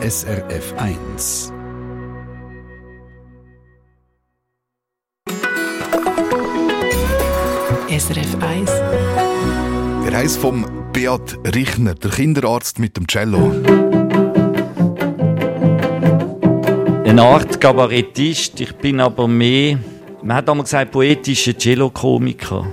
SRF 1. SRF 1. Der Reis vom Beat Richner, der Kinderarzt mit dem Cello. Eine Art Kabarettist, ich bin aber mehr, man hat einmal gesagt, poetischer Cello-Komiker.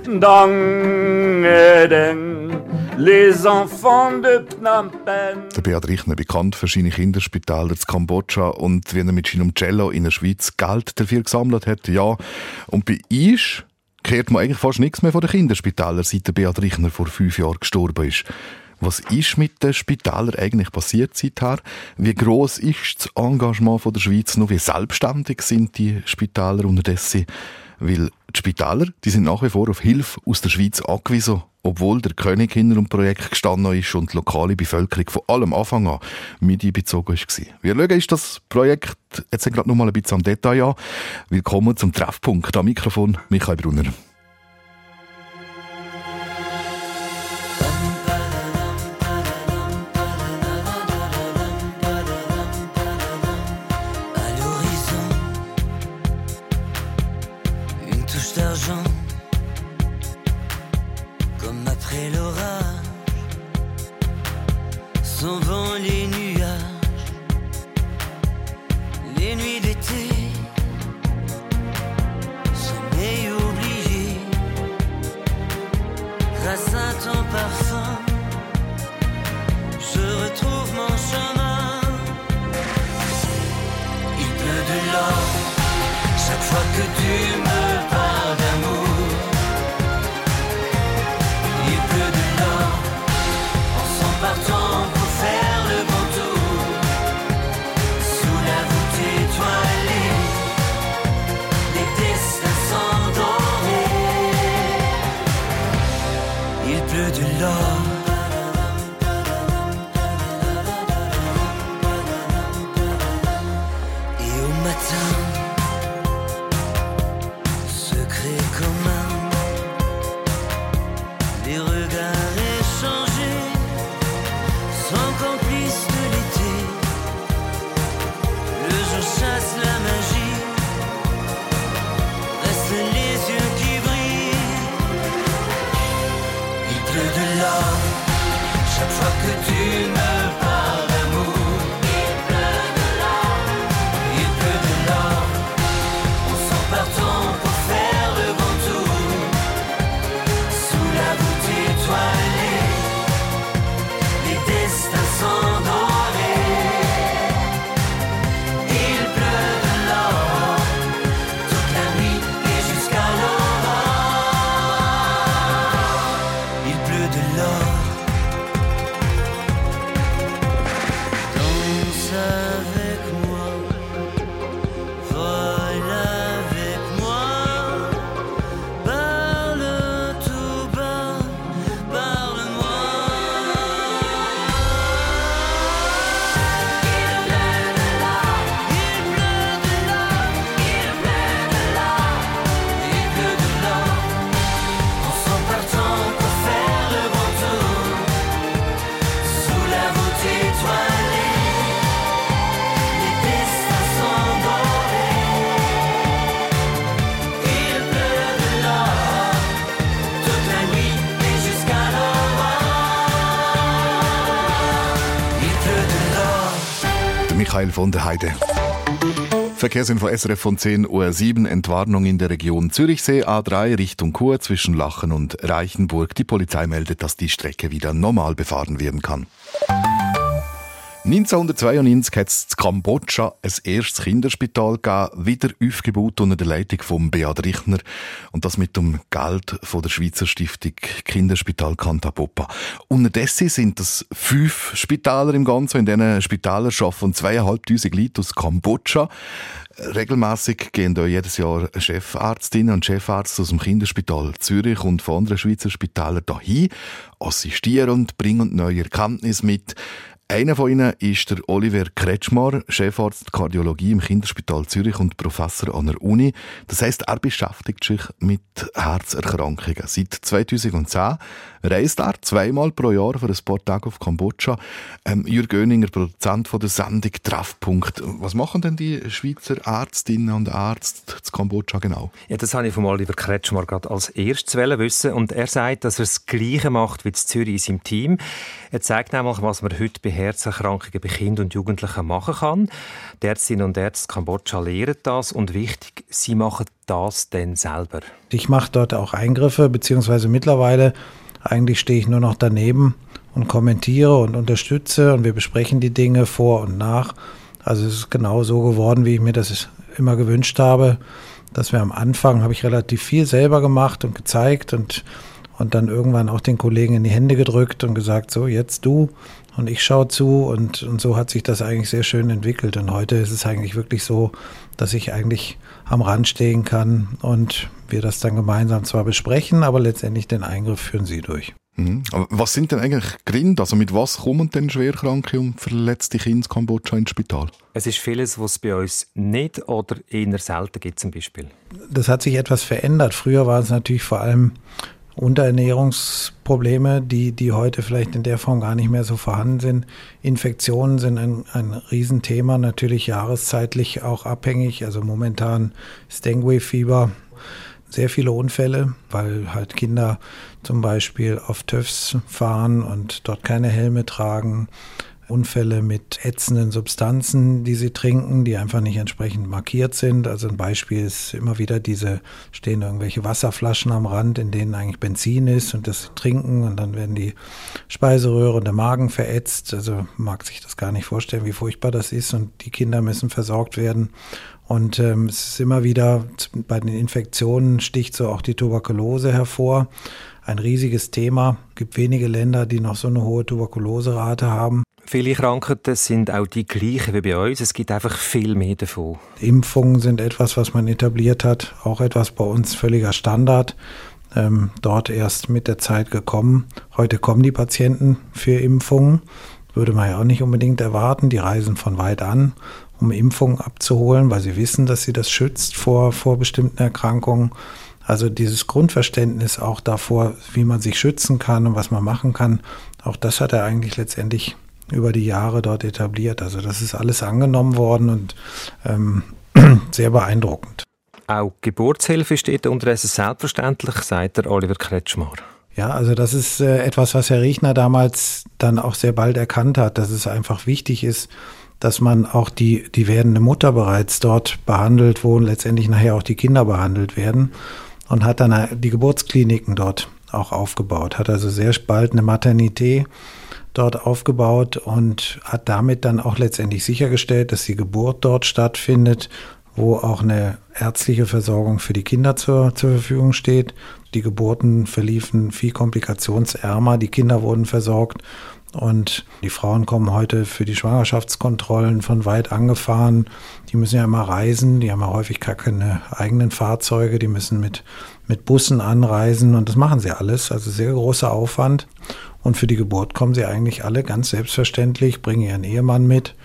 Les enfants de Phnom Penh. Der Beat Richner, bekannt für seine Kinderspitäler in Kambodscha und wie er mit seinem Cello in der Schweiz Geld dafür gesammelt hat, ja. Und bei uns kehrt man eigentlich fast nichts mehr von den Kinderspitälern, seit der Beat Richner vor fünf Jahren gestorben ist. Was ist mit den Spitälern eigentlich passiert seither? Wie groß ist das Engagement der Schweiz noch? Wie selbstständig sind die Spitäler unterdessen? Weil die Spitäler, die sind nach wie vor auf Hilfe aus der Schweiz angewiesen, obwohl der König hinter dem Projekt gestanden ist und die lokale Bevölkerung von allem Anfang an mit einbezogen war. Wir schauen ist das Projekt jetzt gerade noch mal ein bisschen am Detail an. Willkommen zum Treffpunkt. Am Mikrofon Michael Brunner. Hak ediyor von der Heide. Verkehrsinfo SRF von 10 Uhr 7 Entwarnung in der Region Zürichsee A3 Richtung Chur zwischen Lachen und Reichenburg. Die Polizei meldet, dass die Strecke wieder normal befahren werden kann. 1992 hat es in Kambodscha ein erstes Kinderspital gegeben, wieder aufgebaut unter der Leitung von Beat Richner und das mit dem Geld von der Schweizer Stiftung Kinderspital Kantapopa. Unterdessen sind es fünf Spitaler im Ganzen. In diesen Spitälern arbeiten zweieinhalbtausend Leute aus Kambodscha. Regelmäßig gehen da jedes Jahr Chefarztinnen und Chefarzt aus dem Kinderspital Zürich und von anderen Schweizer Spitälern dahin, assistieren und bringen neue Erkenntnisse mit. Einer von ihnen ist der Oliver Kretschmar, Chefarzt Kardiologie im Kinderspital Zürich und Professor an der Uni. Das heißt, er beschäftigt sich mit Herzerkrankungen. Seit 2010 reist er zweimal pro Jahr für ein paar Tage auf Kambodscha. Ähm, Jürg Göninger, Produzent von der Sendung Treffpunkt. Was machen denn die Schweizer Ärztinnen und Ärzte zu Kambodscha genau? Ja, das habe ich von Oliver Kretschmar gerade als erstes wissen und er sagt, dass er das Gleiche macht wie Zürich in seinem Team. Er zeigt nämlich, was man heute Herzerkrankungen bei Kindern und Jugendlichen machen kann. Die Ärztinnen und Ärzte Kambodscha lehren das und wichtig, sie machen das dann selber. Ich mache dort auch Eingriffe, beziehungsweise mittlerweile eigentlich stehe ich nur noch daneben und kommentiere und unterstütze und wir besprechen die Dinge vor und nach. Also es ist genau so geworden, wie ich mir das immer gewünscht habe, dass wir am Anfang habe ich relativ viel selber gemacht und gezeigt und und dann irgendwann auch den Kollegen in die Hände gedrückt und gesagt, so jetzt du und ich schaue zu und, und so hat sich das eigentlich sehr schön entwickelt und heute ist es eigentlich wirklich so, dass ich eigentlich am Rand stehen kann und wir das dann gemeinsam zwar besprechen, aber letztendlich den Eingriff führen sie durch. Mhm. Aber was sind denn eigentlich Gründe? Also mit was kommen denn schwerkranke und verletzte Kinder in Kambodscha ins Spital? Es ist vieles, was es bei uns nicht oder eher selten gibt zum Beispiel. Das hat sich etwas verändert. Früher war es natürlich vor allem Unterernährungsprobleme, die, die heute vielleicht in der Form gar nicht mehr so vorhanden sind. Infektionen sind ein, ein Riesenthema, natürlich jahreszeitlich auch abhängig. Also momentan ist Dengue-Fieber, sehr viele Unfälle, weil halt Kinder zum Beispiel auf TÜVs fahren und dort keine Helme tragen. Unfälle mit ätzenden Substanzen, die sie trinken, die einfach nicht entsprechend markiert sind. Also ein Beispiel ist immer wieder diese, stehen irgendwelche Wasserflaschen am Rand, in denen eigentlich Benzin ist und das trinken und dann werden die Speiseröhre und der Magen verätzt. Also mag sich das gar nicht vorstellen, wie furchtbar das ist und die Kinder müssen versorgt werden. Und ähm, es ist immer wieder, bei den Infektionen sticht so auch die Tuberkulose hervor. Ein riesiges Thema. Es gibt wenige Länder, die noch so eine hohe Tuberkuloserate haben. Viele Krankheiten sind auch die gleichen wie bei uns. Es gibt einfach viel mehr davon. Impfungen sind etwas, was man etabliert hat, auch etwas bei uns völliger Standard. Ähm, dort erst mit der Zeit gekommen. Heute kommen die Patienten für Impfungen. Würde man ja auch nicht unbedingt erwarten. Die reisen von weit an, um Impfungen abzuholen, weil sie wissen, dass sie das schützt vor, vor bestimmten Erkrankungen. Also dieses Grundverständnis auch davor, wie man sich schützen kann und was man machen kann, auch das hat er eigentlich letztendlich über die Jahre dort etabliert. Also das ist alles angenommen worden und ähm, sehr beeindruckend. Auch Geburtshilfe steht unterdessen selbstverständlich, sagt der Oliver Kretschmar. Ja, also das ist äh, etwas, was Herr Riechner damals dann auch sehr bald erkannt hat, dass es einfach wichtig ist, dass man auch die, die werdende Mutter bereits dort behandelt, wo letztendlich nachher auch die Kinder behandelt werden und hat dann die Geburtskliniken dort auch aufgebaut, hat also sehr bald eine Maternität dort aufgebaut und hat damit dann auch letztendlich sichergestellt, dass die Geburt dort stattfindet, wo auch eine ärztliche Versorgung für die Kinder zur, zur Verfügung steht. Die Geburten verliefen viel komplikationsärmer, die Kinder wurden versorgt und die Frauen kommen heute für die Schwangerschaftskontrollen von weit angefahren. Die müssen ja immer reisen, die haben ja häufig gar keine eigenen Fahrzeuge, die müssen mit, mit Bussen anreisen und das machen sie alles. Also sehr großer Aufwand. Und für die Geburt kommen sie eigentlich alle ganz selbstverständlich, bringen ihren Ehemann mit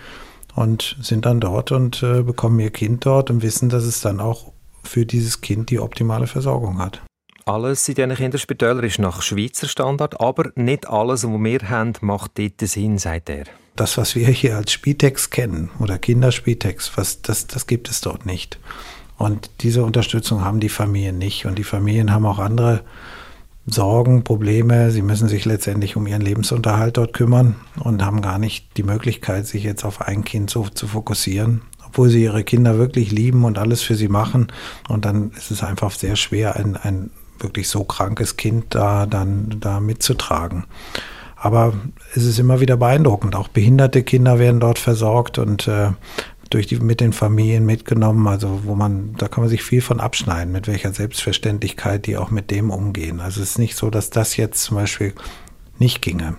und sind dann dort und äh, bekommen ihr Kind dort und wissen, dass es dann auch für dieses Kind die optimale Versorgung hat. Alles in diesen Kinderspitälern ist nach Schweizer Standard, aber nicht alles, was wir haben, macht dort Sinn, sagt er. Das, was wir hier als Spitex kennen oder Kinderspitex, was, das, das gibt es dort nicht. Und diese Unterstützung haben die Familien nicht. Und die Familien haben auch andere Sorgen, Probleme. Sie müssen sich letztendlich um ihren Lebensunterhalt dort kümmern und haben gar nicht die Möglichkeit, sich jetzt auf ein Kind so zu fokussieren, obwohl sie ihre Kinder wirklich lieben und alles für sie machen. Und dann ist es einfach sehr schwer, ein, ein wirklich so krankes Kind da dann da mitzutragen. Aber es ist immer wieder beeindruckend. Auch behinderte Kinder werden dort versorgt und äh, durch die, mit den Familien mitgenommen, also wo man, da kann man sich viel von abschneiden, mit welcher Selbstverständlichkeit die auch mit dem umgehen. Also es ist nicht so, dass das jetzt zum Beispiel nicht ginge.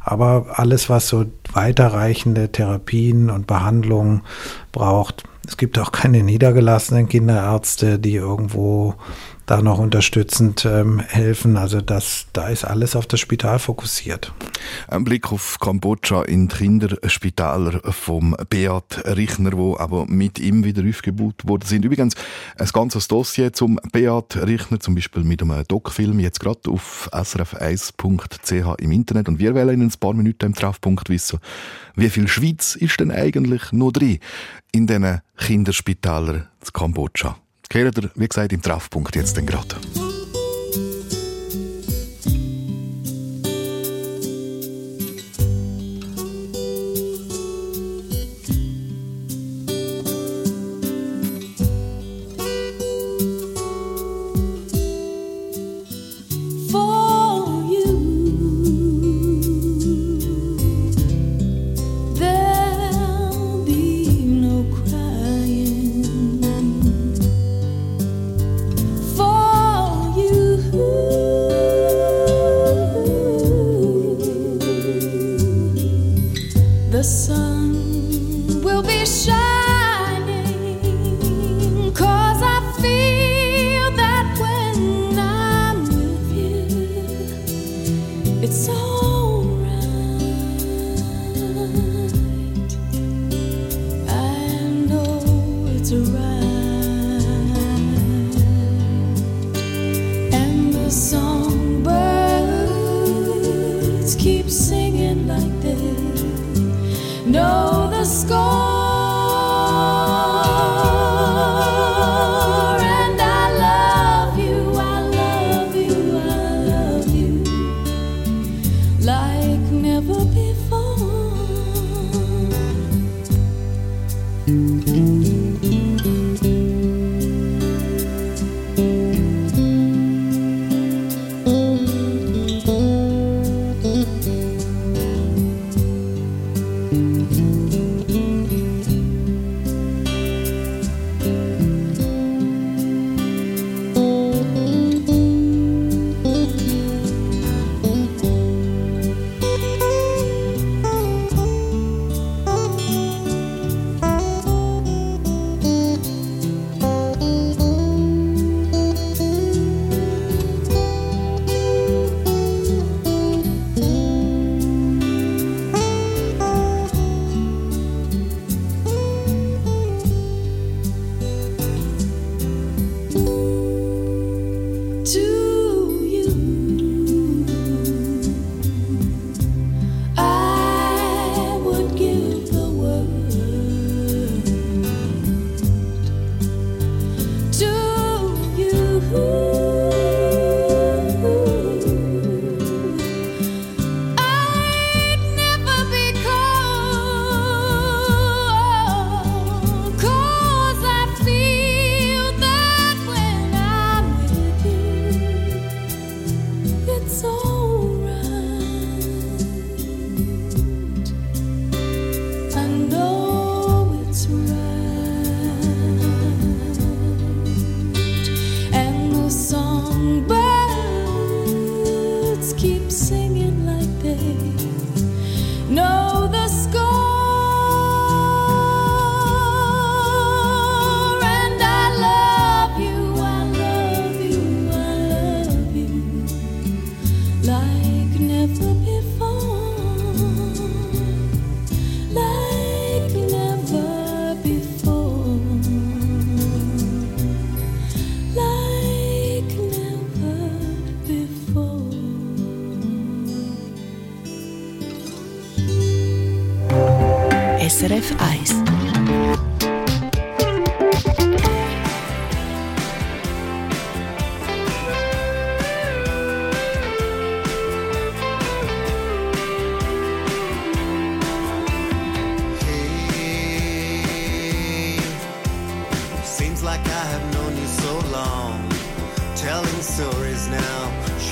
Aber alles, was so weiterreichende Therapien und Behandlungen braucht, es gibt auch keine niedergelassenen Kinderärzte, die irgendwo da noch unterstützend ähm, helfen. Also das, da ist alles auf das Spital fokussiert. Ein Blick auf Kambodscha in Kinderspitaler vom Beat Richner, wo aber mit ihm wieder aufgebaut worden sind. Übrigens ein ganzes Dossier zum Beat Richner, zum Beispiel mit einem Doc-Film, jetzt gerade auf srf1.ch im Internet. Und wir wollen in ein paar Minuten im Treffpunkt wissen, wie viel Schweiz ist denn eigentlich noch drin in diesen Kinderspitälern zu Kambodscha? Kehrt ihr, wie gesagt, im Treffpunkt jetzt dann gerade.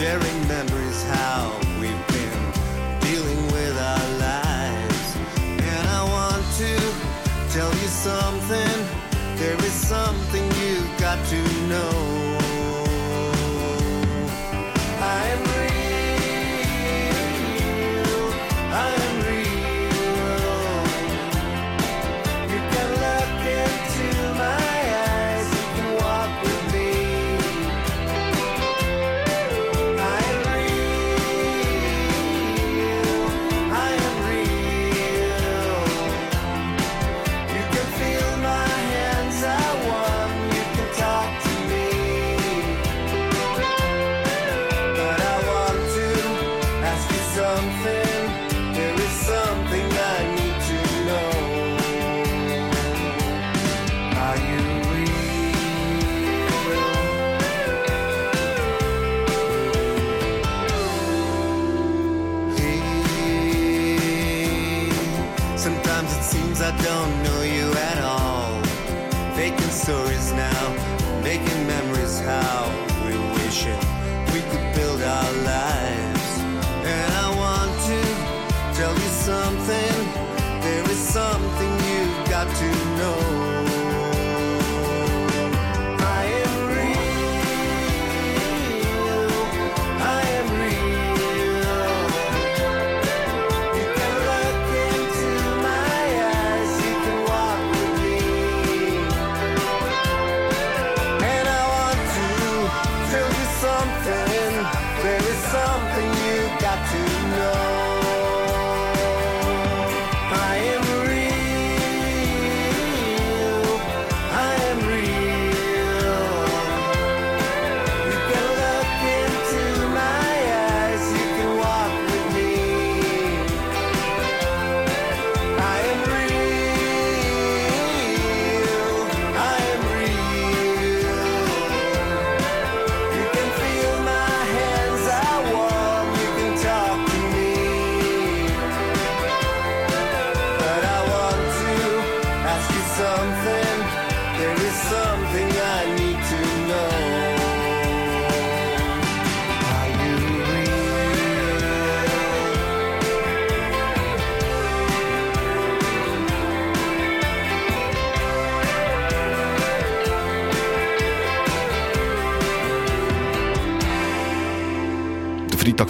Jerry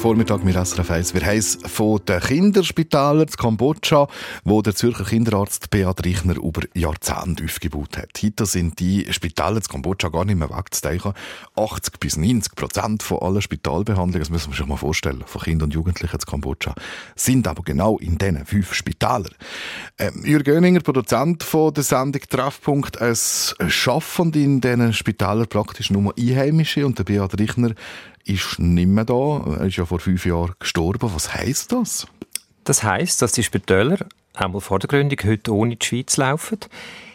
Freitagvormittag mit SRF 1. Wir es von den Kinderspitälern zu Kambodscha, wo der Zürcher Kinderarzt Beat Reichner über Jahrzehnte aufgebaut hat. Heute sind die Spitäler zu Kambodscha gar nicht mehr wegzudenken. 80 bis 90 Prozent von allen Spitalbehandlungen, das müssen wir sich mal vorstellen, von Kindern und Jugendlichen zu Kambodscha, sind aber genau in diesen fünf Spitälern. Ähm, Jürgen Göninger, Produzent von der Sendung Treffpunkt, es schaffen in diesen Spitälern praktisch nur Einheimische und der Beat Reichner ist nicht mehr da. Er ist ja vor fünf Jahren gestorben. Was heisst das? Das heisst, dass die Spitäler einmal vor der Gründung heute ohne die Schweiz laufen.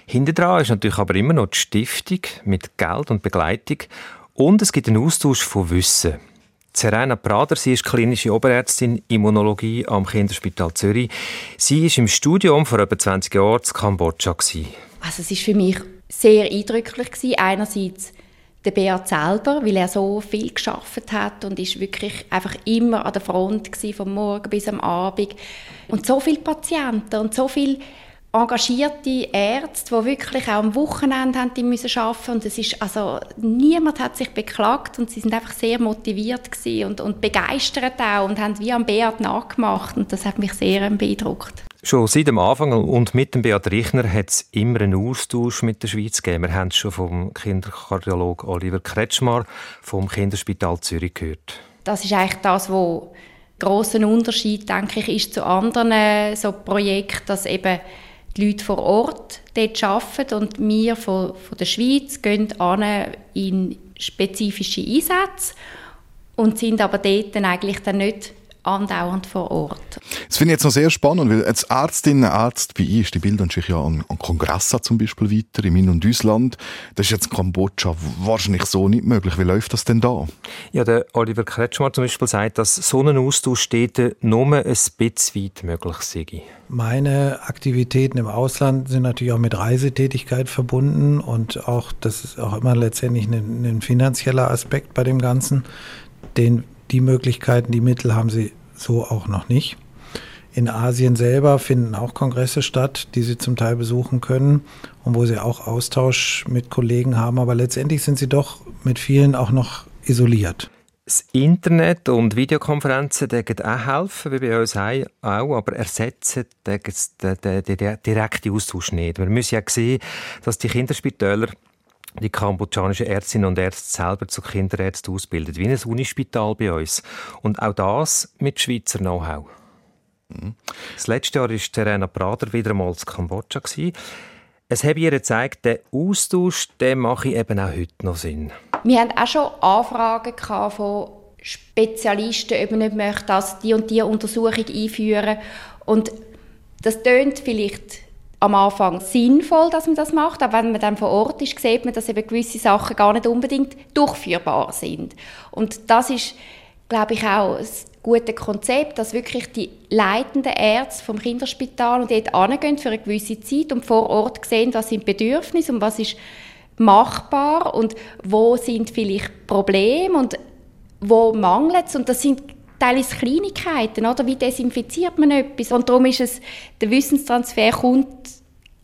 Hinter dran ist natürlich aber immer noch die Stiftung mit Geld und Begleitung. Und es gibt einen Austausch von Wissen. Serena Prader, sie ist klinische Oberärztin Immunologie am Kinderspital Zürich. Sie ist im Studium vor etwa 20 Jahren in Kambodscha. gewesen. Also es ist für mich sehr eindrücklich gewesen. Einerseits der Beat selber, weil er so viel geschafft hat und ist wirklich einfach immer an der Front gewesen, vom Morgen bis am Abend. Und so viele Patienten und so viele engagierte Ärzte, die wirklich auch am Wochenende haben die müssen arbeiten. Und es ist also niemand hat sich beklagt und sie sind einfach sehr motiviert und, und begeistert auch und haben wie am Beat nachgemacht. Und das hat mich sehr beeindruckt. Schon seit dem Anfang und mit dem Beat Reichner hat es immer einen Austausch mit der Schweiz gegeben. Wir haben es schon vom Kinderkardiolog Oliver Kretschmar vom Kinderspital Zürich gehört. Das ist eigentlich das, wo großen Unterschied, denke ich, ist zu anderen äh, so Projekten, dass eben die Leute vor Ort dort arbeiten und wir von, von der Schweiz gehen an in spezifische Einsätze und sind aber dort dann eigentlich dann nicht andauernd vor Ort. Das finde ich jetzt noch sehr spannend, weil als Ärztin, Arzt wie ich, die bilden sich ja an, an Kongressen zum Beispiel weiter, im In- und Ausland. Das ist jetzt in Kambodscha wahrscheinlich so nicht möglich. Wie läuft das denn da? Ja, der Oliver Kretschmar zum Beispiel sagt, dass so ein Austausch dort nur ein bisschen weit möglich sei. Meine Aktivitäten im Ausland sind natürlich auch mit Reisetätigkeit verbunden und auch, das ist auch immer letztendlich ein, ein finanzieller Aspekt bei dem Ganzen. Den, die Möglichkeiten, die Mittel haben sie so auch noch nicht. In Asien selber finden auch Kongresse statt, die sie zum Teil besuchen können und wo sie auch Austausch mit Kollegen haben, aber letztendlich sind sie doch mit vielen auch noch isoliert. Das Internet und Videokonferenzen dürfen auch helfen, wie bei uns auch, aber ersetzen den, direkten Austausch nicht. Wir müssen ja sehen, dass die Kinderspitäler die kambodschanischen Ärztinnen und Ärzte selber zu Kinderärzten ausbilden, wie ein Unispital bei uns. Und auch das mit Schweizer Know-how. Das letzte Jahr war Serena Prader wieder einmal in Kambodscha. Es habe ihr gezeigt, der Austausch der mache eben auch heute noch Sinn. Wir hatten auch schon Anfragen von Spezialisten, ob man nicht möchte, dass die und die Untersuchung einführen. Und das tönt vielleicht am Anfang sinnvoll, dass man das macht, aber wenn man dann vor Ort ist, sieht man, dass eben gewisse Sachen gar nicht unbedingt durchführbar sind. Und das ist, glaube ich, auch das gute Konzept, dass wirklich die leitenden Ärzte vom Kinderspital und dort hingehen für eine gewisse Zeit und vor Ort sehen, was sind Bedürfnisse und was ist machbar und wo sind vielleicht Probleme und wo mangelt es. Und das sind teilweise Kleinigkeiten, oder? Wie desinfiziert man etwas? Und darum ist es, der Wissenstransfer kommt,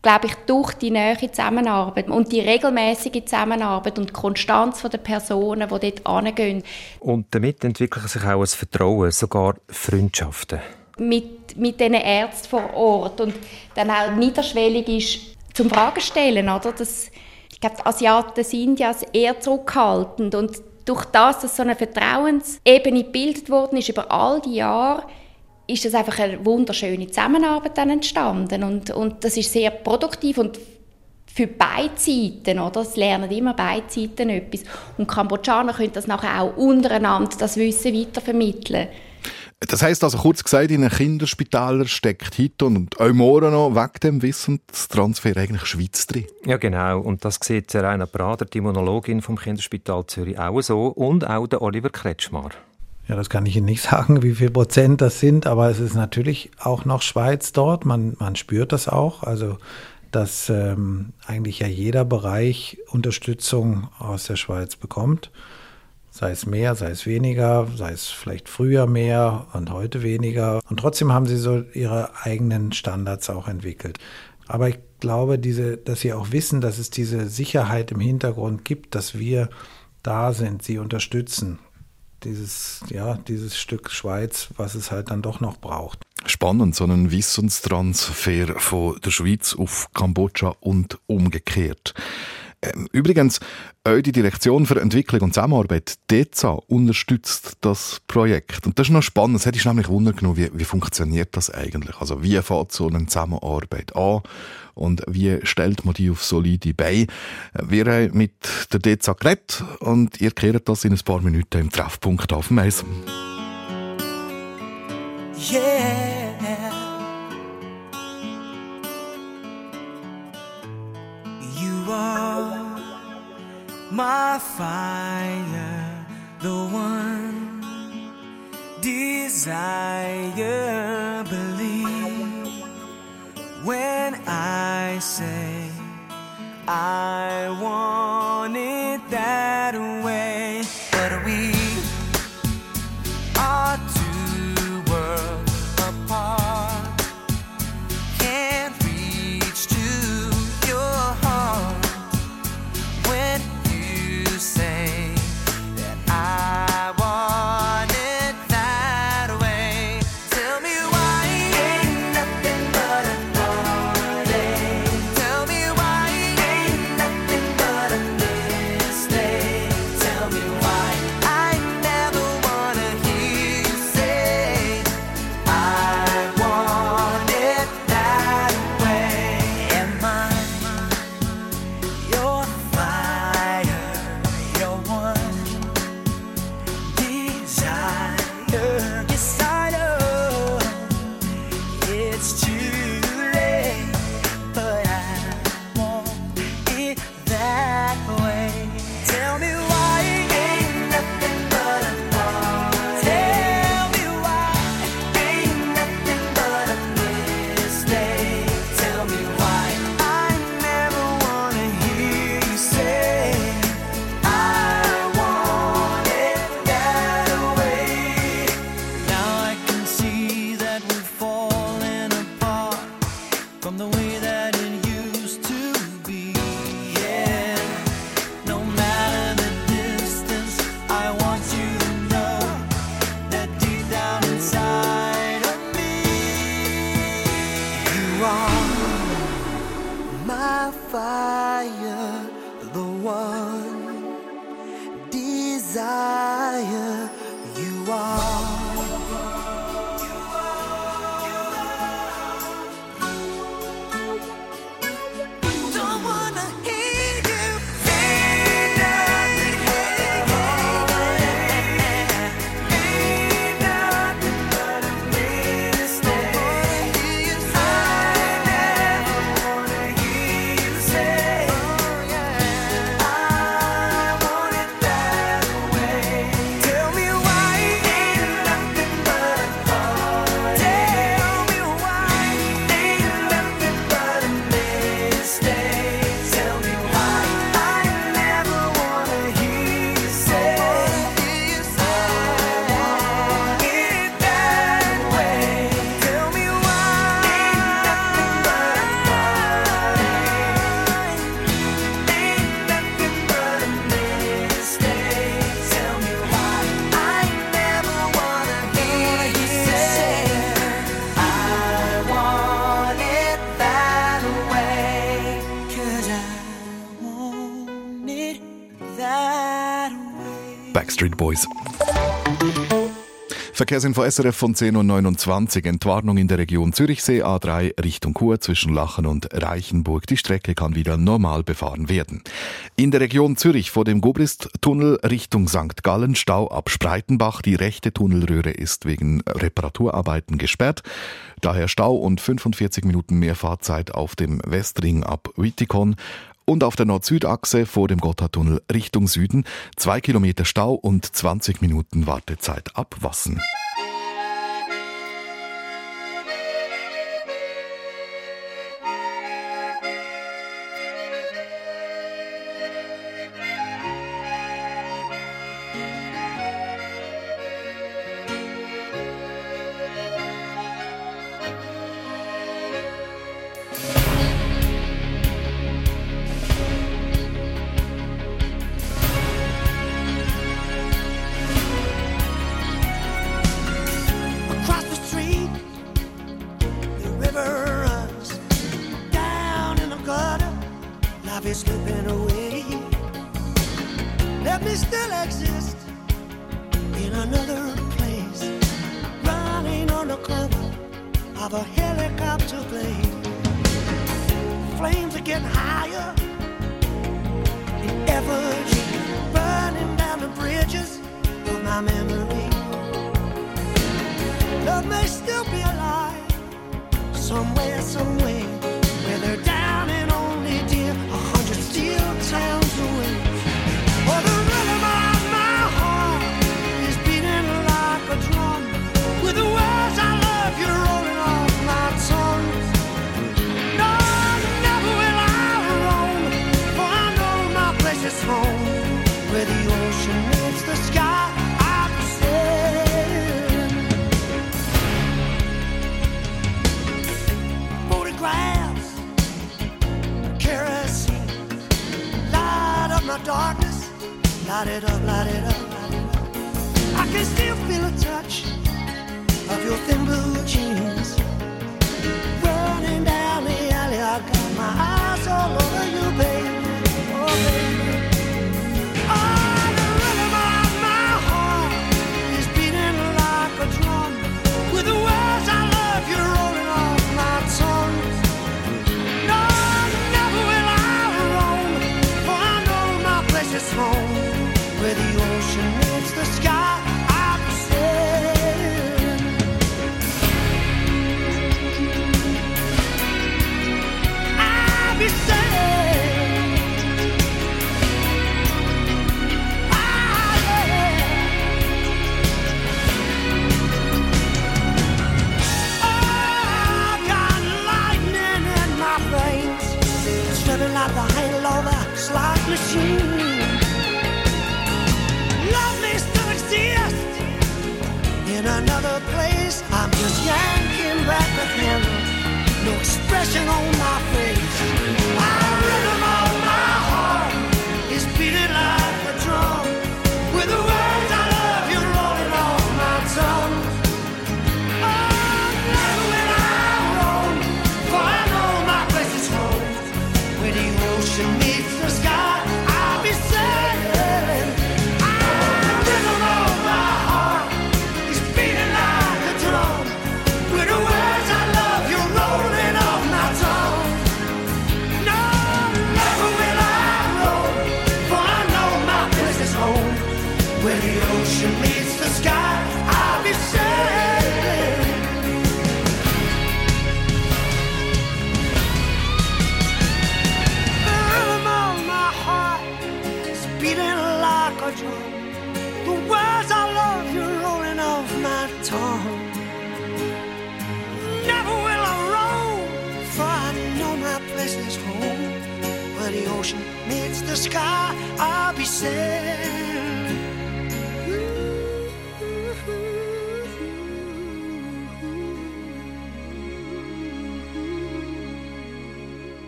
glaube ich, durch die nähe Zusammenarbeit und die regelmäßige Zusammenarbeit und die Konstanz der Personen, die dort hingehen. Und damit entwickelt sich auch ein Vertrauen, sogar Freundschaften. mit, mit diesen Ärzten vor Ort und dann auch niederschwellig ist zum Fragen stellen, oder? Das, ich glaube, die Asiaten sind ja eher zurückhaltend und durch das, dass so eine Vertrauensebene gebildet worden ist über all die Jahre, ist das einfach eine wunderschöne Zusammenarbeit dann entstanden und, und das ist sehr produktiv und für beide Seiten, oder? Es lernen immer beide Seiten etwas. Und Kambodschaner können das nachher auch untereinander das Wissen weitervermitteln. Das heisst also kurz gesagt, in einem Kinderspital steckt heute und auch morgen noch wegen dem Wissenstransfer eigentlich Schweiz drin. Ja, genau. Und das sieht Serena Prader, die Immunologin vom Kinderspital Zürich, auch so. Und auch der Oliver Kretschmar. Ja, das kann ich Ihnen nicht sagen, wie viel Prozent das sind, aber es ist natürlich auch noch Schweiz dort. Man, man spürt das auch. Also, dass ähm, eigentlich ja jeder Bereich Unterstützung aus der Schweiz bekommt. Sei es mehr, sei es weniger, sei es vielleicht früher mehr und heute weniger. Und trotzdem haben sie so ihre eigenen Standards auch entwickelt. Aber ich glaube, diese, dass sie auch wissen, dass es diese Sicherheit im Hintergrund gibt, dass wir da sind, sie unterstützen. Dieses, ja, dieses Stück Schweiz, was es halt dann doch noch braucht. Spannend, so einen Wissenstransfer von der Schweiz auf Kambodscha und umgekehrt. Ähm, Übrigens, die Direktion für Entwicklung und Zusammenarbeit, DEZA, unterstützt das Projekt. Und das ist noch spannend. Es hätte ich nämlich Wunder genommen, wie, wie funktioniert das eigentlich? Also, wie fängt so eine Zusammenarbeit an? Und wie stellt man die auf solide Beine? Wir haben mit der DEZA geredet und ihr kehrt das in ein paar Minuten im Treffpunkt auf dem Eis. Yeah. My fire, the one desire. Believe when I say I want it Verkehrsinfo SRF von 10.29 Uhr. Entwarnung in der Region Zürichsee A3 Richtung Chur zwischen Lachen und Reichenburg. Die Strecke kann wieder normal befahren werden. In der Region Zürich vor dem Gobrist-Tunnel Richtung St. Gallen Stau ab Spreitenbach. Die rechte Tunnelröhre ist wegen Reparaturarbeiten gesperrt. Daher Stau und 45 Minuten mehr Fahrzeit auf dem Westring ab Wittikon und auf der Nord-Süd-Achse vor dem Gotthardtunnel Richtung Süden zwei Kilometer Stau und 20 Minuten Wartezeit ab Wassen.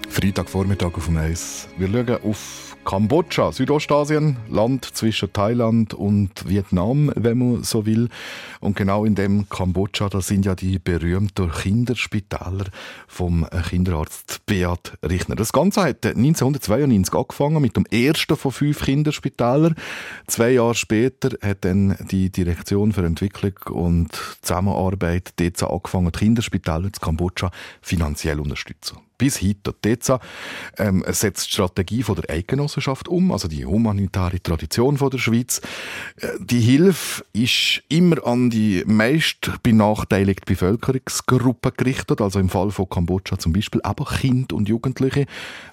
Freitagvormittag auf dem Eis. Wir schauen auf Kambodscha, Südostasien, Land zwischen Thailand und Vietnam, wenn man so will. Und genau in dem Kambodscha, da sind ja die berühmten Kinderspitäler vom Kinderarzt Beat Richner. Das Ganze hat 1992 angefangen mit dem ersten von fünf Kinderspitälern. Zwei Jahre später hat dann die Direktion für Entwicklung und Zusammenarbeit dort angefangen, die Kinderspitäler zu Kambodscha finanziell unterstützen bis heute. Die EZA ähm, setzt die Strategie von der Eidgenossenschaft um, also die humanitare Tradition von der Schweiz. Äh, Die Hilfe ist immer an die meist benachteiligte Bevölkerungsgruppe gerichtet, also im Fall von Kambodscha zum Beispiel aber Kinder und Jugendliche.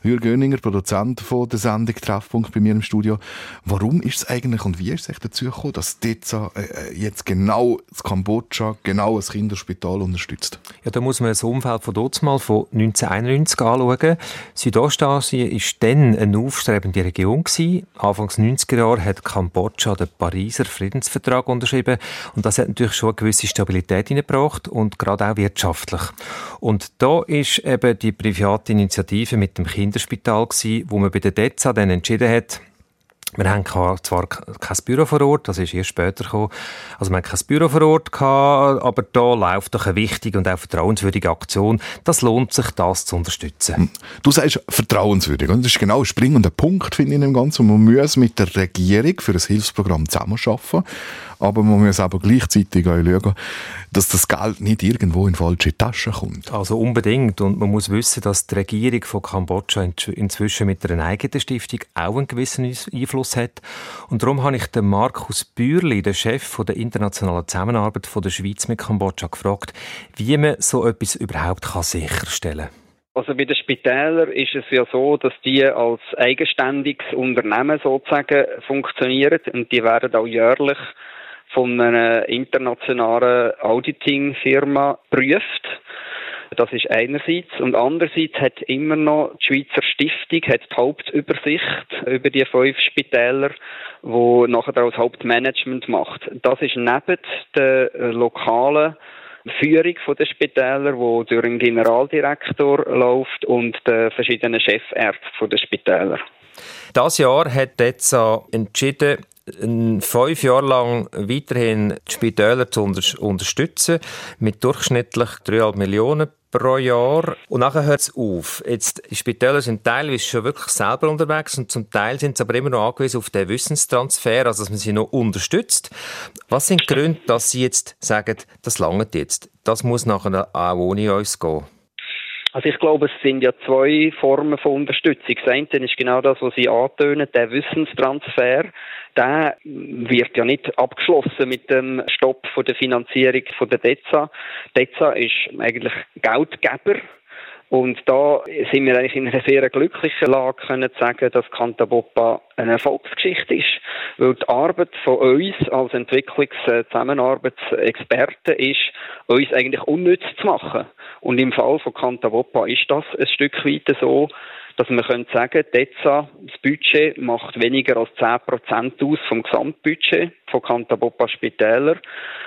Jürgen Göninger, Produzent von der Sendung Treffpunkt bei mir im Studio. Warum ist es eigentlich und wie ist es dazu gekommen, dass die EZA äh, jetzt genau das Kambodscha, genau ein Kinderspital unterstützt? Ja, da muss man das Umfeld von dort mal von 1991 anschauen. Südostasien war dann eine aufstrebende Region. Gewesen. Anfangs 90er Jahre hat Kambodscha den Pariser Friedensvertrag unterschrieben und das hat natürlich schon eine gewisse Stabilität hineingebracht und gerade auch wirtschaftlich. Und da ist eben die private Initiative mit dem Kinderspital gewesen, wo man bei der DEZA dann entschieden hat, wir haben zwar kein Büro vor Ort, das ist erst später gekommen. Also wir haben kein Büro vor Ort gehabt, aber da läuft doch eine wichtige und auch vertrauenswürdige Aktion. Das lohnt sich, das zu unterstützen. Du sagst vertrauenswürdig. Und das ist genau ein springender Punkt, finde ich, in dem Ganzen. Man muss mit der Regierung für ein Hilfsprogramm zusammenarbeiten. Aber man muss aber gleichzeitig auch schauen, dass das Geld nicht irgendwo in falsche Taschen kommt. Also unbedingt. Und man muss wissen, dass die Regierung von Kambodscha inzwischen mit einer eigenen Stiftung auch einen gewissen Einfluss hat. Und darum habe ich den Markus Bürli, den Chef der internationalen Zusammenarbeit von der Schweiz mit Kambodscha, gefragt, wie man so etwas überhaupt kann sicherstellen kann. Also bei den Spitälern ist es ja so, dass die als eigenständiges Unternehmen sozusagen funktionieren und die werden auch jährlich von einer internationalen Auditing-Firma geprüft. Das ist einerseits. Und andererseits hat immer noch die Schweizer Stiftung hat die Hauptübersicht über die fünf Spitäler, wo nachher auch das Hauptmanagement macht. Das ist neben der lokalen Führung der Spitäler, wo durch einen Generaldirektor läuft und den verschiedenen Chefärzten der Spitäler. Das Jahr hat DEZA entschieden, fünf Jahre lang weiterhin die Spitäler zu unter unterstützen, mit durchschnittlich 3,5 Millionen pro Jahr. Und nachher hört es auf. Jetzt, die Spitäler sind teilweise schon wirklich selber unterwegs und zum Teil sind sie aber immer noch angewiesen auf den Wissenstransfer, also dass man sie noch unterstützt. Was sind die Gründe, dass sie jetzt sagen, das langt jetzt? Das muss nachher auch ohne uns gehen? Also ich glaube, es sind ja zwei Formen von Unterstützung. Das eine ist genau das, was Sie antönen, der Wissenstransfer. Der wird ja nicht abgeschlossen mit dem Stopp von der Finanzierung von der DEZA. DEZA ist eigentlich Geldgeber und da sind wir eigentlich in einer sehr glücklichen Lage, können zu sagen, dass Cantaboppa eine Erfolgsgeschichte ist. Weil die Arbeit von uns als Entwicklungszusammenarbeitsexperten ist, uns eigentlich unnütz zu machen. Und im Fall von Cantaboppa ist das ein Stück weit so, dass man könnte sagen, DEZA, das Budget macht weniger als 10% aus vom Gesamtbudget von Cantaboppa Spitäler.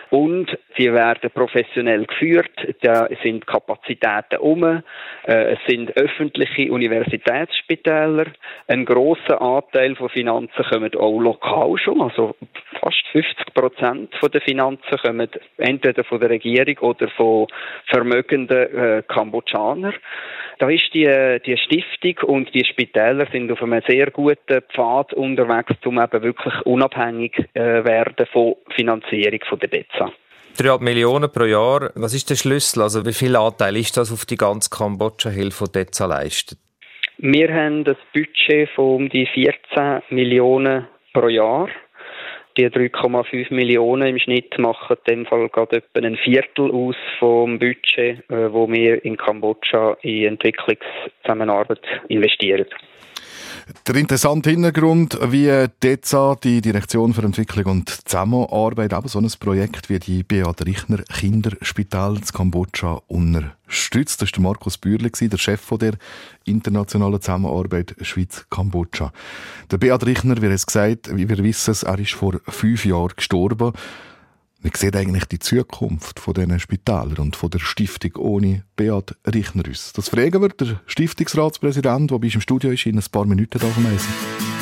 Und sie werden professionell geführt, da sind Kapazitäten um, äh, es sind öffentliche Universitätsspitäler, ein grosser Anteil von Finanzen kommen auch lokal schon, also fast 50 Prozent der Finanzen kommen entweder von der Regierung oder von vermögenden äh, Kambodschanern. Da ist die, die Stiftung und die Spitäler sind auf einem sehr guten Pfad unterwegs, um eben wirklich unabhängig äh, werden von Finanzierung von der DEZA. 3,5 Millionen pro Jahr. Was ist der Schlüssel? Also wie viel Anteil ist das auf die ganze Kambodscha-Hilfe, die DEZA leistet? Wir haben das Budget von um die 14 Millionen pro Jahr. Die 3,5 Millionen im Schnitt machen in dem Fall gerade etwa ein Viertel aus vom Budget, äh, wo wir in Kambodscha in Entwicklungszusammenarbeit investieren. Der interessante Hintergrund, wie DEZA, die Direktion für Entwicklung und Zusammenarbeit, aber so ein Projekt wie die Beat Richner Kinderspital in Kambodscha unterstützt. Das war Markus Bürli, der Chef der internationalen Zusammenarbeit Schweiz-Kambodscha. Der Beat Richner, wie er es gesagt wie wir wissen, er ist vor fünf Jahren gestorben. Wie sieht eigentlich die Zukunft von diesen Spitälern und von der Stiftung ohne Beat Richnerüss. Das fragen wir der Stiftungsratspräsident, der bei uns im Studio ist, in ein paar Minuten da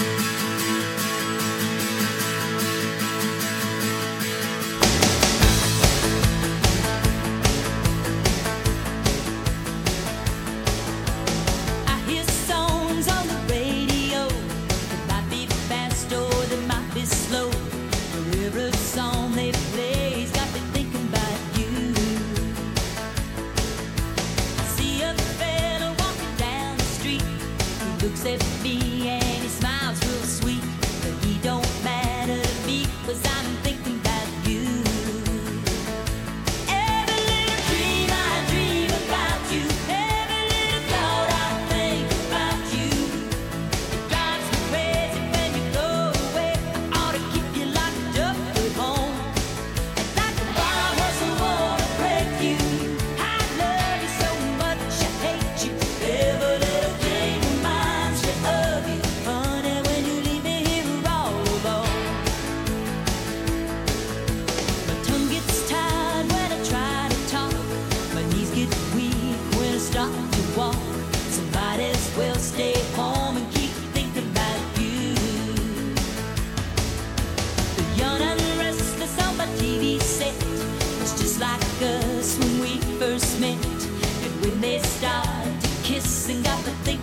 got the thing.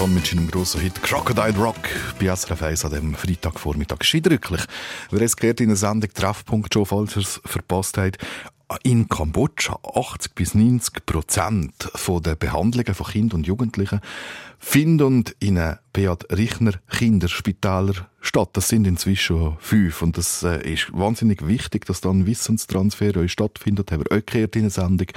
John mit seinem grossen Hit Crocodile Rock bei SRF 1 an dem Freitagvormittag. Ist eindrücklich. Wer es gehört in der Sendung Treffpunkt schon falsch verpasst hat, in Kambodscha 80 bis 90 Prozent der Behandlungen von Kindern und Jugendlichen finden in einem Beat Richner Kinderspitaler statt. Das sind inzwischen fünf. Und das äh, ist wahnsinnig wichtig, dass da ein Wissenstransfer auch stattfindet. Haben wir auch gehört in der Sendung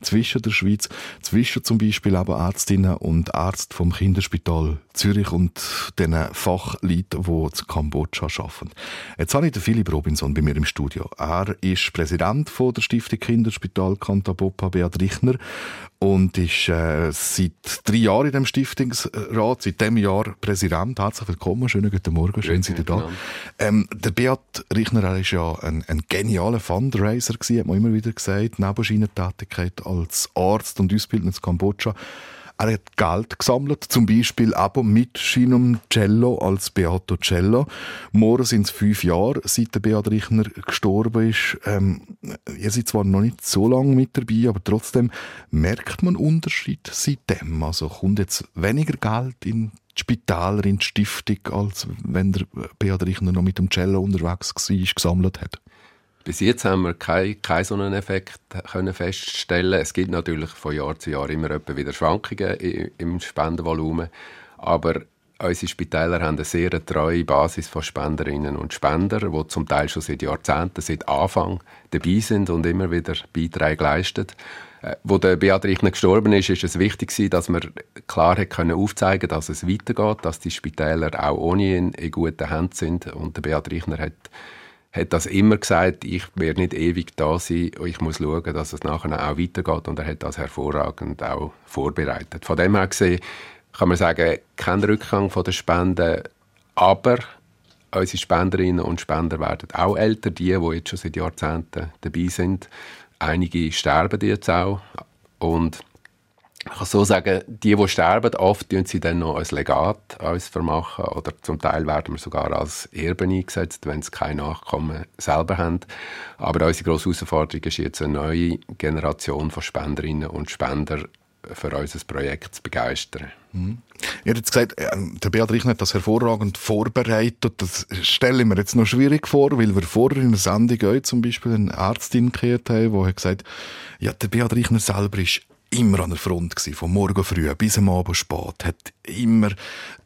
zwischen der Schweiz, zwischen zum Beispiel aber Ärztinnen und Ärzte vom Kinderspital Zürich und den Fachleuten, die in Kambodscha arbeiten. Jetzt habe ich den Philipp Robinson bei mir im Studio. Er ist Präsident von der Stiftung Kinderspital Kantabopa Beat Richner und ist äh, seit drei Jahren in dem Stiftungsrat, seit dem Jahr Präsident. Herzlich willkommen, schönen guten Morgen, schön, dass ihr da. Ähm, der Beat Richner er ist ja ein, ein genialer Fundraiser gewesen, hat man immer wieder gesagt, neben seiner Tätigkeit als Arzt und Ausbildner in Kambodscha. Er hat Geld gesammelt, zum Beispiel aber mit seinem Cello als Beato Cello. Morgen sind es fünf Jahre, seit der Beat Richner gestorben ist. Ähm, ihr seid zwar noch nicht so lange mit dabei, aber trotzdem merkt man Unterschied seitdem. Also kommt jetzt weniger Geld in die Spitäler, in die Stiftung, als wenn der Beat Richner noch mit dem Cello unterwegs war, gesammelt hat. Bis jetzt haben wir keinen kein so einen Effekt können feststellen. Es gibt natürlich von Jahr zu Jahr immer wieder Schwankungen im Spendenvolumen, aber unsere Spitäler haben eine sehr treue Basis von Spenderinnen und Spendern, die zum Teil schon seit Jahrzehnten, seit Anfang dabei sind und immer wieder Beiträge leisten. Äh, Wo der Beat Richner gestorben ist, ist es wichtig dass wir klar können aufzeigen, dass es weitergeht, dass die Spitäler auch ohne ihn in guten Händen sind. Und der Beat Richner hat hat das immer gesagt, ich werde nicht ewig da sein und ich muss schauen, dass es nachher auch weitergeht und er hat das hervorragend auch vorbereitet. Von dem her gesehen kann man sagen, kein Rückgang von der Spenden, aber unsere Spenderinnen und Spender werden auch älter, die, die jetzt schon seit Jahrzehnten dabei sind. Einige sterben jetzt auch und ich kann so sagen, die, die sterben, oft tun sie dann noch als Legat uns vermachen oder zum Teil werden wir sogar als Erben eingesetzt, wenn sie keine Nachkommen selber haben. Aber unsere grosse Herausforderung ist jetzt eine neue Generation von Spenderinnen und Spender für unser Projekt zu begeistern. Mhm. Ihr habt gesagt, äh, der Beat Richner hat das hervorragend vorbereitet. Das stelle ich mir jetzt noch schwierig vor, weil wir vorher in der Sendung zum Beispiel eine Ärztin gehört haben, die hat gesagt, ja, der Beat Richner selber ist immer an der Front gewesen, von morgen früh bis am Abend spät, hat immer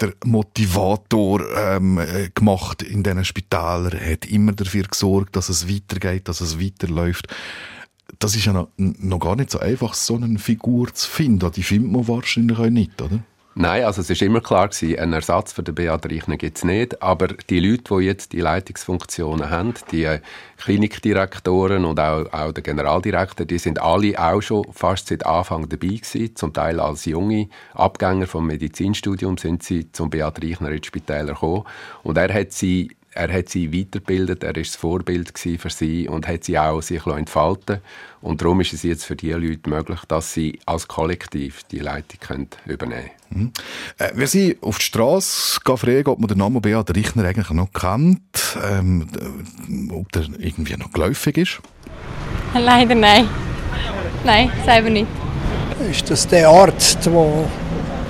der Motivator ähm, äh, gemacht in diesen Spitälern, hat immer dafür gesorgt, dass es weitergeht, dass es weiterläuft. Das ist ja noch, noch gar nicht so einfach, so eine Figur zu finden. Die findet man wahrscheinlich auch nicht, oder? Nein, also es ist immer klar gewesen, einen Ersatz für den Beat Reichner gibt es nicht, aber die Leute, die jetzt die Leitungsfunktionen haben, die Klinikdirektoren und auch, auch der Generaldirektor, die sind alle auch schon fast seit Anfang dabei gewesen. Zum Teil als junge Abgänger vom Medizinstudium sind sie zum Beat Reichner ins Spitäler gekommen und er hat sie er hat sie weitergebildet, er war das Vorbild für sie und hat sie auch sich entfalten Und darum ist es jetzt für die Leute möglich, dass sie als Kollektiv die Leitung können übernehmen Mhm. Äh, wir sind auf die Straße fragen, ob man den Namen Beat Richner eigentlich noch kennt, ähm, äh, ob der irgendwie noch geläufig ist. Leider nein. Nein, selber nicht. Ist das der Arzt, der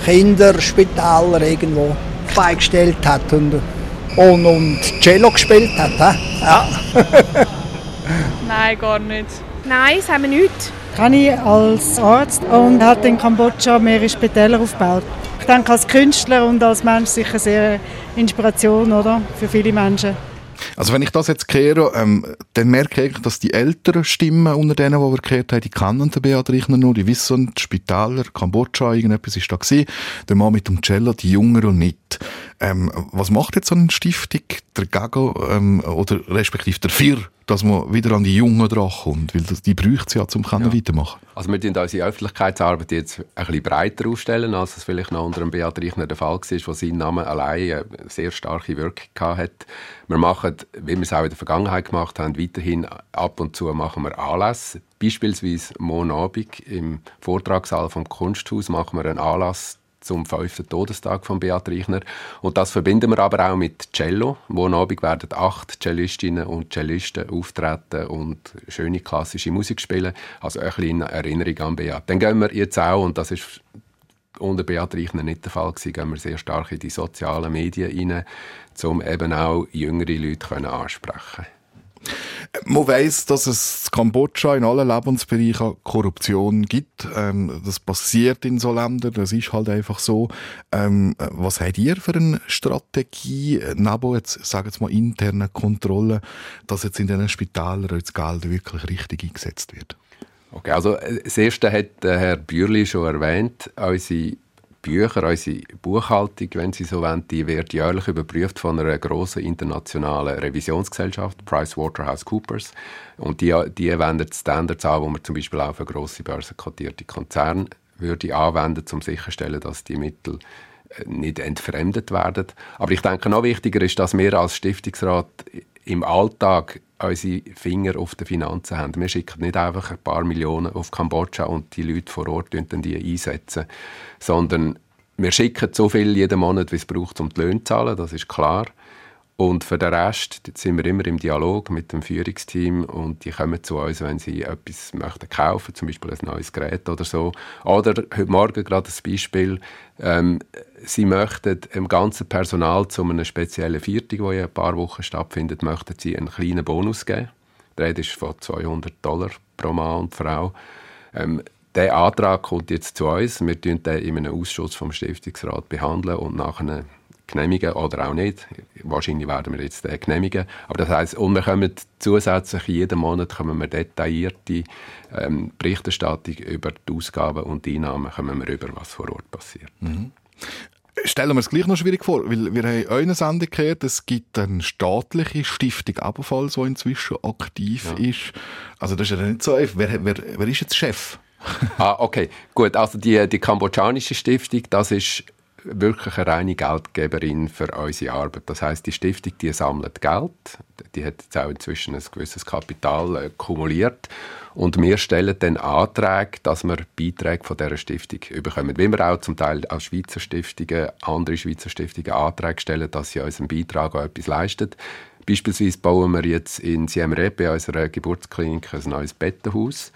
Kinderspitäler irgendwo beigestellt hat und, und, und Cello gespielt hat? hä? Ja. Nein, gar nicht. Nein, sagen wir nicht. Kann ich als Arzt und hat in Kambodscha mehrere Spitäler aufgebaut. Ich denke, als Künstler und als Mensch sicher sehr Inspiration oder? für viele Menschen. Also wenn ich das jetzt kehre, ähm, dann merke ich, dass die älteren Stimmen unter denen, die wir gehört haben, die kennen den Beat Richner noch, die wissen, die Spitäler, Kambodscha, irgendetwas ist da gewesen, der Mann mit dem Cello, die Jüngeren nicht. Ähm, was macht jetzt so eine Stiftung dagegen, ähm, oder respektive dafür, dass man wieder an die Jungen drankommt? Weil das, die braucht es ja, um ja. weitermachen Also wir tun unsere Öffentlichkeitsarbeit jetzt ein bisschen breiter aufstellen, als es vielleicht noch unter dem Beat Reichner der Fall war, wo sein Name allein eine sehr starke Wirkung hatte. Wir machen, wie wir es auch in der Vergangenheit gemacht haben, weiterhin ab und zu machen wir Anlässe. Beispielsweise morgen Abend im Vortragssaal vom Kunsthaus machen wir einen Anlass zum fünften Todestag von Beat Reichner. Und das verbinden wir aber auch mit Cello. Morgen Abend werden acht Cellistinnen und Cellisten auftreten und schöne klassische Musik spielen. Also ein bisschen in Erinnerung an Beat. Dann gehen wir jetzt auch, und das ist unter Beat Reichner nicht der Fall gewesen, gehen wir sehr stark in die sozialen Medien rein, um eben auch jüngere Leute können ansprechen Man weiss, dass es in Kambodscha in allen Lebensbereichen Korruption gibt. Ähm, das passiert in so Ländern, das ist halt einfach so. Ähm, was habt ihr für eine Strategie, äh, neben jetzt, sagen wir mal, internen Kontrollen, dass jetzt in diesen Spitälern das Geld wirklich richtig eingesetzt wird? Okay, also äh, das Erste hat der Herr Bürli schon erwähnt. Unsere Bücher, unsere Buchhaltung, wenn Sie so wollen, die wird jährlich überprüft von einer grossen internationalen Revisionsgesellschaft, PricewaterhouseCoopers. Und die, die wendet Standards an, wo man zum Beispiel auch für grosse börsenkotierte Konzerne würde anwenden, um sicherzustellen, dass die Mittel äh, nicht entfremdet werden. Aber ich denke, noch wichtiger ist, dass wir als Stiftungsrat im Alltag unsere Finger auf den Finanzen haben. Wir schicken nicht einfach ein paar Millionen auf Kambodscha und die Leute vor Ort dann die einsetzen, sondern wir schicken so viel jeden Monat, wie es braucht, um die Löhne zu zahlen, das ist klar. Und für den Rest sind wir immer im Dialog mit dem Führungsteam und die kommen zu uns, wenn sie etwas möchten kaufen, zum Beispiel ein neues Gerät oder so. Oder heute Morgen gerade ein Beispiel, ähm, sie möchten dem ganzen Personal zu einer speziellen Viertung, die in ein paar Wochen stattfindet, möchten sie einen kleinen Bonus geben. Die Rede ist von 200 Dollar pro Mann und Frau. Ähm, der Antrag kommt jetzt zu uns. Wir behandeln den in einem Ausschuss vom Stiftungsrat behandeln und nachher genehmigen oder auch nicht. Wahrscheinlich werden wir jetzt den genehmigen. Aber das heißt, und wir kommen zusätzlich jeden Monat kommen wir detaillierte ähm, Berichterstattung über die Ausgaben und die Einnahmen kommen wir über, was vor Ort passiert. Mhm. Stellen wir es gleich noch schwierig vor, weil wir haben eine Sendung gehört, es gibt eine staatliche Stiftung ebenfalls, die inzwischen aktiv Ja. ist. Also das ist ja nicht so einfach. Wer, wer, wer ist jetzt Chef? ah, okay. Gut, also die, die kambodschanische Stiftung, das ist wirklich eine reine Geldgeberin für unsere Arbeit. Das heißt, die Stiftung, die sammelt Geld, die hat jetzt auch inzwischen ein gewisses Kapital äh, kumuliert und wir stellen dann Anträge, dass wir Beiträge von dieser Stiftung bekommen. Wie wir auch zum Teil als Schweizer Stiftungen, andere Schweizer Stiftungen Anträge stellen, dass sie unseren Beitrag auch etwas leisten. Beispielsweise bauen wir jetzt in Siem Reap bei unserer Geburtsklinik ein neues Bettenhaus.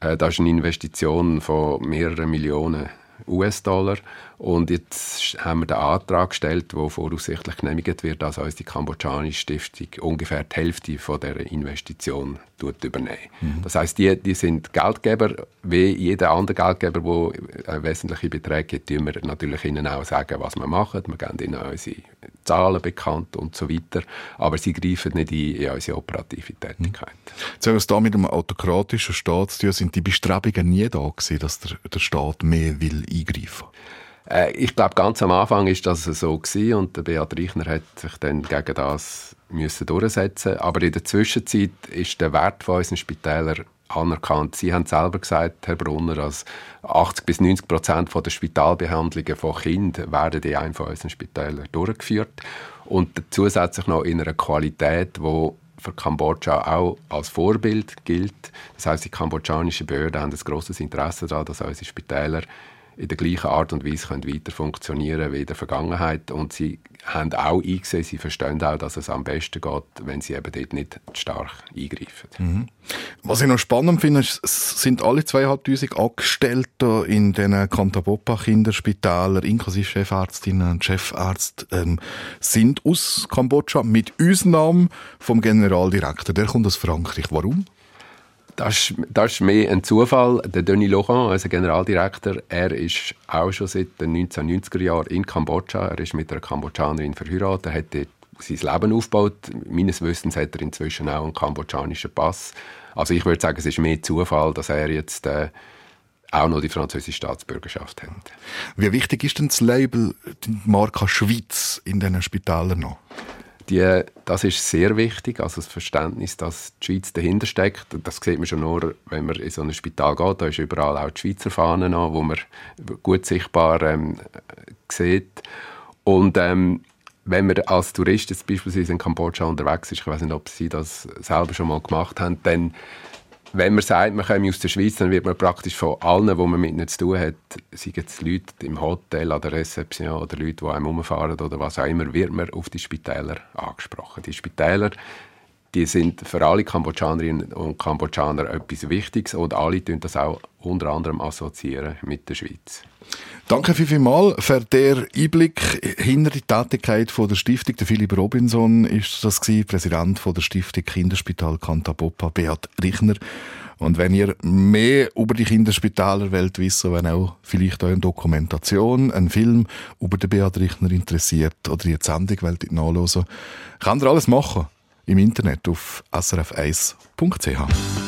Äh, Das ist eine Investition von mehreren Millionen US-Dollar. Und jetzt haben wir den Antrag gestellt, der voraussichtlich genehmigt wird, dass uns die kambodschanische Stiftung ungefähr die Hälfte von dieser Investition übernehmen. Das heißt, die, die sind Geldgeber, wie jeder andere Geldgeber, der wesentliche Beträge gibt, tun wir natürlich ihnen auch sagen, was wir machen. Wir geben ihnen unsere Zahlen bekannt und so weiter. Aber sie greifen nicht ein in unsere operative Tätigkeit. Jetzt haben wir es da mit einem autokratischen Staat sind die Bestrebungen nie da gewesen, dass der, der Staat mehr will eingreifen Äh, ich glaube, ganz am Anfang ist das so gewesen und der Beat Reichner hat sich dann gegen das müssen durchsetzen. Aber in der Zwischenzeit ist der Wert von unseren Spitälern anerkannt. Sie haben selber gesagt, Herr Brunner, dass 80 bis 90 Prozent der Spitalbehandlungen von Kindern werden in einem von unseren Spitälern durchgeführt und zusätzlich noch in einer Qualität, die für Kambodscha auch als Vorbild gilt. Das heißt, die kambodschanischen Behörden haben ein grosses Interesse daran, dass unsere Spitäler in der gleichen Art und Weise können weiter funktionieren wie in der Vergangenheit. Und sie haben auch eingesehen, sie verstehen auch, dass es am besten geht, wenn sie eben dort nicht stark eingreifen. Mhm. Was ich noch spannend finde, ist, sind alle zweieinhalbtausend Angestellte in den Kantabopa-Kinderspitälern, inklusive Chefärztinnen und Chefärzte, ähm, sind aus Kambodscha, mit Ausnahme vom Generaldirektor. Der kommt aus Frankreich. Warum? Das ist, das ist mehr ein Zufall. Der Denis Laurent, unser Generaldirektor, er ist auch schon seit den 1990er Jahren in Kambodscha. Er ist mit einer Kambodschanerin verheiratet, hat dort sein Leben aufgebaut. Meines Wissens hat er inzwischen auch einen kambodschanischen Pass. Also ich würde sagen, es ist mehr Zufall, dass er jetzt äh, auch noch die französische Staatsbürgerschaft hat. Wie wichtig ist denn das Label, die Marke Schweiz in diesen Spitälern noch? Die, das ist sehr wichtig, also das Verständnis, dass die Schweiz dahinter steckt. Das sieht man schon nur, wenn man in so ein Spital geht. Da ist überall auch die Schweizer Fahne an, wo man gut sichtbar ähm, sieht. Und ähm, wenn man als Tourist jetzt beispielsweise in Kambodscha unterwegs ist, ich weiß nicht, ob Sie das selber schon mal gemacht haben, dann wenn man sagt, man komme aus der Schweiz, dann wird man praktisch von allen, die man mit ihnen zu tun hat, seien es Leute im Hotel, an der Rezeption oder Leute, die einem umfahren oder was auch immer, wird man auf die Spitäler angesprochen. Die Spitäler, die sind für alle Kambodschanerinnen und Kambodschaner etwas Wichtiges und alle tun das auch unter anderem assoziieren mit der Schweiz. Danke vielmals für den Einblick hinter die Tätigkeit von der Stiftung. Der Philipp Robinson ist das gewesen, Präsident von der Stiftung Kinderspital Kantabopa, Beat Richner. Und wenn ihr mehr über die Kinderspitalerwelt wissen, wenn auch vielleicht eure Dokumentation, einen Film über den Beat Richner interessiert oder die Sendung wollt nachlesen, kann ihr alles machen im Internet auf srf1.ch.